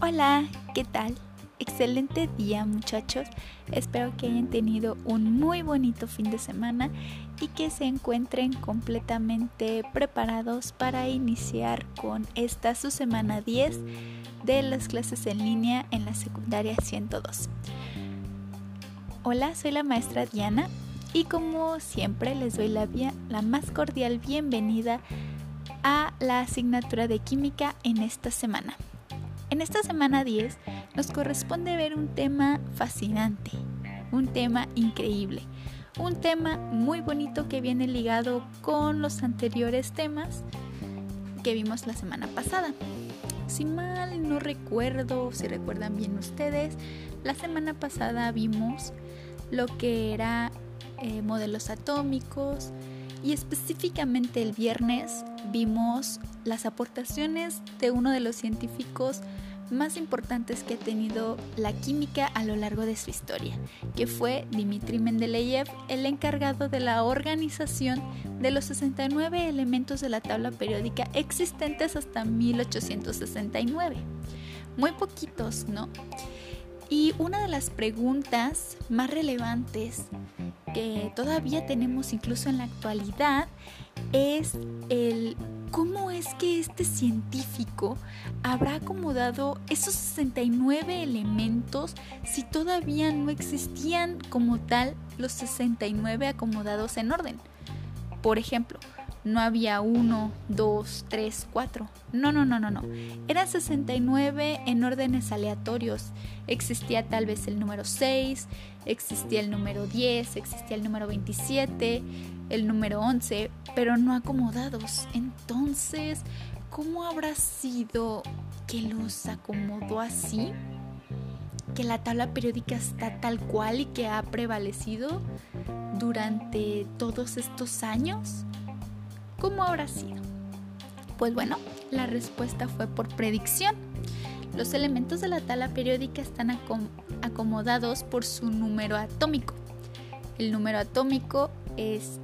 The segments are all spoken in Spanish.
Hola, ¿qué tal? Excelente día muchachos. Espero que hayan tenido un muy bonito fin de semana y que se encuentren completamente preparados para iniciar con esta su semana 10 de las clases en línea en la secundaria 102. Hola, soy la maestra Diana y como siempre les doy la, más cordial bienvenida a la asignatura de química en esta semana. En esta semana 10 nos corresponde ver un tema fascinante, un tema increíble, un tema muy bonito que viene ligado con los anteriores temas que vimos la semana pasada. Si mal no recuerdo, si recuerdan bien ustedes, la semana pasada vimos lo que era eh, modelos atómicos y específicamente el viernes vimos las aportaciones de uno de los científicos más importantes que ha tenido la química a lo largo de su historia, que fue Dmitri Mendeleev, el encargado de la organización de los 69 elementos de la tabla periódica existentes hasta 1869. Muy poquitos, ¿no? Y una de las preguntas más relevantes que todavía tenemos incluso en la actualidad es el cómo es que este científico habrá acomodado esos 69 elementos si todavía no existían como tal los 69 acomodados en orden. Por ejemplo, no había uno, dos, tres, cuatro. No, no, no, no, no. Eran 69 en órdenes aleatorios. Existía tal vez el número 6, existía el número 10, existía el número 27, el número 11, pero no acomodados. Entonces, ¿cómo habrá sido que los acomodó así? Que la tabla periódica está tal cual y que ha prevalecido durante todos estos años. ¿Cómo habrá sido? Pues bueno, la respuesta fue por predicción. Los elementos de la tabla periódica están acomodados por su número atómico. El número atómico es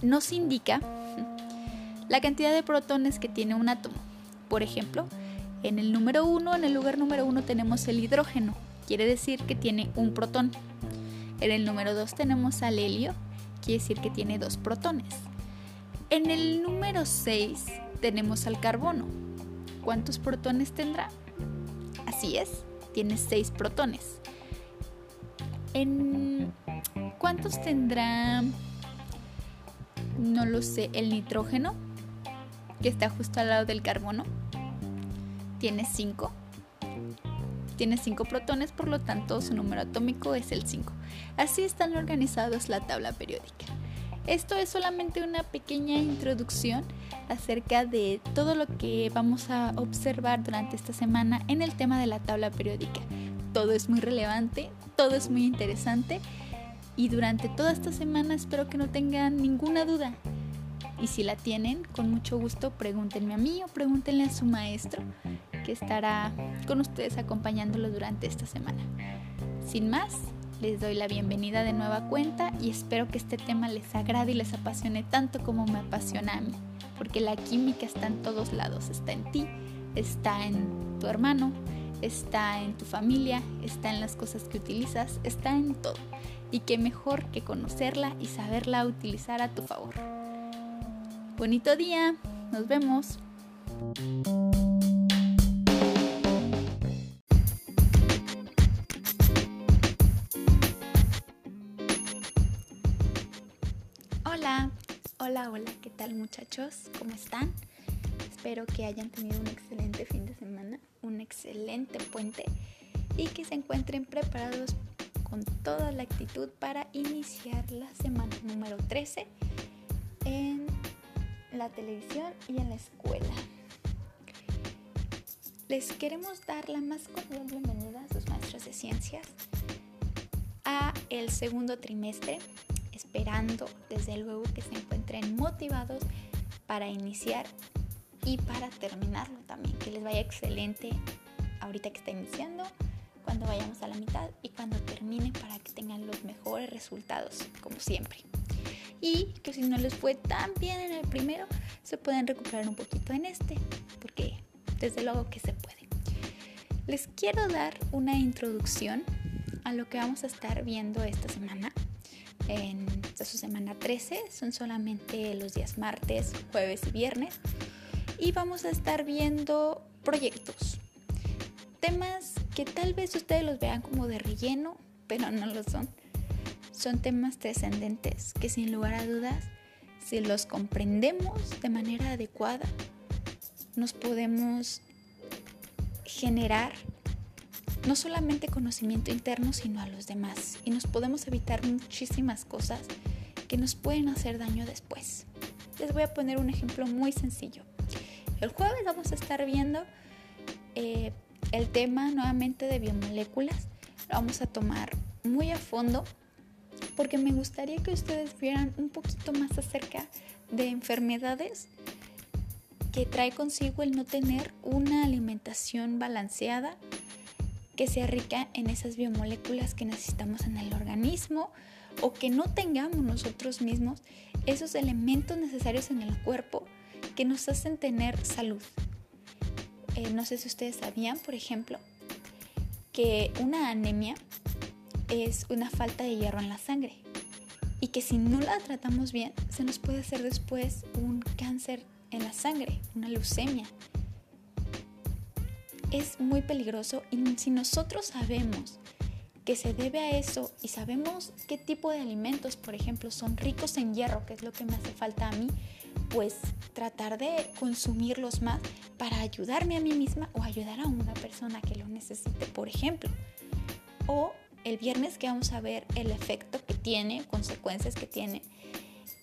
nos indica la cantidad de protones que tiene un átomo. Por ejemplo, en el número 1, en el lugar número 1 tenemos el hidrógeno, quiere decir que tiene un protón. En el número 2 tenemos al helio, quiere decir que tiene dos protones. En el número 6 tenemos al carbono. ¿Cuántos protones tendrá? Así es, tiene 6 protones. ¿En cuántos tendrá no lo sé, el nitrógeno, que está justo al lado del carbono, tiene 5. Tiene 5 protones, por lo tanto su número atómico es el 5. Así están organizados la tabla periódica. Esto es solamente una pequeña introducción acerca de todo lo que vamos a observar durante esta semana en el tema de la tabla periódica. Todo es muy relevante, todo es muy interesante y durante toda esta semana espero que no tengan ninguna duda. Y si la tienen, con mucho gusto pregúntenme a mí o pregúntenle a su maestro que estará con ustedes acompañándolo durante esta semana. Sin más, les doy la bienvenida de nueva cuenta y espero que este tema les agrade y les apasione tanto como me apasiona a mí, porque la química está en todos lados, está en ti, está en tu hermano, está en tu familia, está en las cosas que utilizas, está en todo y qué mejor que conocerla y saberla utilizar a tu favor. Bonito día, nos vemos. Hola, hola, hola, ¿qué tal muchachos? ¿Cómo están? Espero que hayan tenido un excelente fin de semana, un excelente puente y que se encuentren preparados con toda la actitud para iniciar la semana número 13 en la televisión y en la escuela. Les queremos dar la más cordial bienvenida a sus maestros de ciencias a el segundo trimestre, esperando desde luego que se encuentren motivados para iniciar y para terminarlo también, que les vaya excelente ahorita que está iniciando cuando vayamos a la mitad y cuando termine para que tengan los mejores resultados, como siempre. y que si no les fue tan bien en el primero, se pueden recuperar un poquito en este, porque desde luego que se puede. Les quiero dar una introducción a lo que vamos a estar viendo esta semana. En esta su semana 13 son solamente los días martes, jueves y viernes. Y vamos a estar viendo proyectos. Temas que tal vez ustedes los vean como de relleno, pero no lo son. Son temas trascendentes que sin lugar a dudas, si los comprendemos de manera adecuada, nos podemos generar no solamente conocimiento interno, sino a los demás. Y nos podemos evitar muchísimas cosas que nos pueden hacer daño después. Les voy a poner un ejemplo muy sencillo. El jueves vamos a estar viendo eh, el tema nuevamente de biomoléculas. Lo vamos a tomar muy a fondo porque me gustaría que ustedes vieran un poquito más acerca de enfermedades que trae consigo el no tener una alimentación balanceada que sea rica en esas biomoléculas que necesitamos en el organismo o que no tengamos nosotros mismos esos elementos necesarios en el cuerpo que nos hacen tener salud. Eh, no sé si ustedes sabían, por ejemplo, que una anemia es una falta de hierro en la sangre y que si no la tratamos bien se nos puede hacer después un cáncer en la sangre, una leucemia. Es muy peligroso y si nosotros sabemos que se debe a eso y sabemos qué tipo de alimentos, por ejemplo, son ricos en hierro, que es lo que me hace falta a mí, pues tratar de consumirlos más para ayudarme a mí misma o ayudar a una persona que lo necesite, por ejemplo. O el viernes que vamos a ver el efecto que tiene, consecuencias que tiene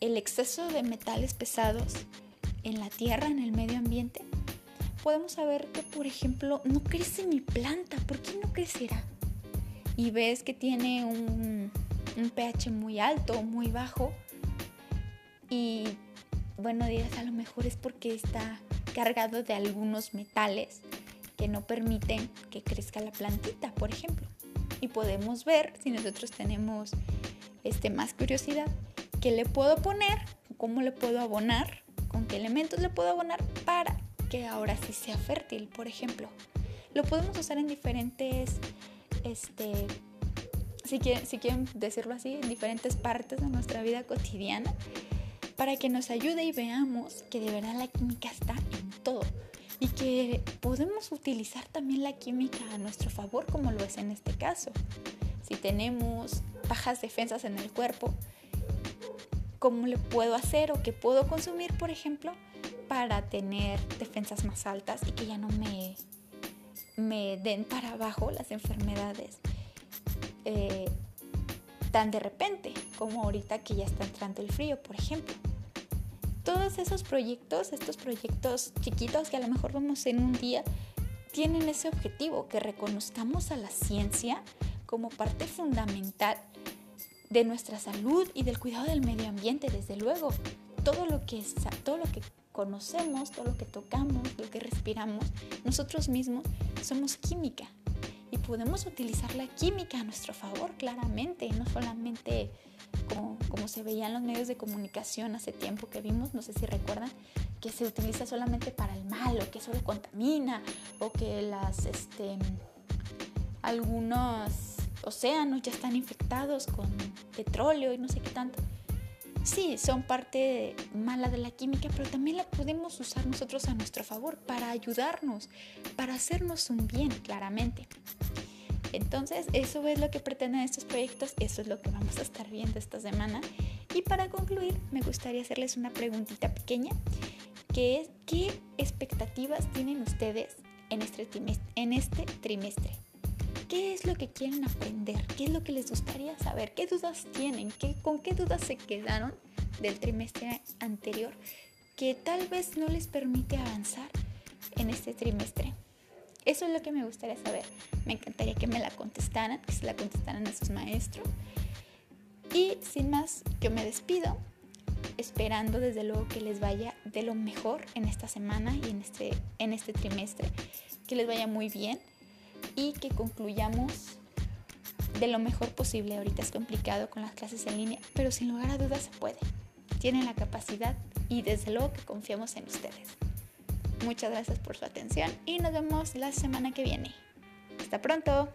el exceso de metales pesados en la tierra, en el medio ambiente, podemos saber que, por ejemplo, no crece mi planta. ¿Por qué no crecerá? Y ves que tiene un, pH muy alto o muy bajo. Y bueno, dirás, a lo mejor es porque está cargado de algunos metales que no permiten que crezca la plantita, por ejemplo. Y podemos ver, si nosotros tenemos este, más curiosidad, qué le puedo poner, cómo le puedo abonar con qué elementos le puedo abonar para que ahora sí sea fértil, por ejemplo. Lo podemos usar en diferentes, este, si quieren, si quieren decirlo así, en diferentes partes de nuestra vida cotidiana, para que nos ayude y veamos que de verdad la química está en todo y que podemos utilizar también la química a nuestro favor como lo es en este caso. Si tenemos bajas defensas en el cuerpo, cómo le puedo hacer o qué puedo consumir, por ejemplo, para tener defensas más altas y que ya no me, me den para abajo las enfermedades eh, tan de repente como ahorita que ya está entrando el frío, por ejemplo. Todos esos proyectos, estos proyectos chiquitos que a lo mejor vemos en un día, tienen ese objetivo, que reconozcamos a la ciencia como parte fundamental de nuestra salud y del cuidado del medio ambiente, desde luego. Todo lo que, todo lo que conocemos, todo lo que tocamos, lo que respiramos, nosotros mismos somos química y podemos utilizar la química a nuestro favor claramente, no solamente como, como se veía en los medios de comunicación hace tiempo que vimos, no sé si recuerdan, que se utiliza solamente para el mal o que solo contamina o que las, este, algunos océanos ya están infectados con petróleo y no sé qué tanto. Sí, son parte mala de la química, pero también la podemos usar nosotros a nuestro favor para ayudarnos, para hacernos un bien, claramente. Entonces, eso es lo que pretenden estos proyectos, eso es lo que vamos a estar viendo esta semana. Y para concluir, me gustaría hacerles una preguntita pequeña, que es, ¿qué expectativas tienen ustedes en este En este trimestre? ¿Qué es lo que quieren aprender? ¿Qué es lo que les gustaría saber? ¿Qué dudas tienen? ¿Qué, ¿Con qué dudas se quedaron del trimestre anterior que tal vez no les permite avanzar en este trimestre? Eso es lo que me gustaría saber. Me encantaría que me la contestaran, que se la contestaran a sus maestros. Y sin más, yo me despido, esperando desde luego que les vaya de lo mejor en esta semana y en este, en este trimestre, que les vaya muy bien y que concluyamos de lo mejor posible. Ahorita es complicado con las clases en línea, pero sin lugar a dudas se puede. tienen la capacidad y desde luego que confiamos en ustedes. Muchas gracias por su atención y nos vemos la semana que viene. Hasta pronto.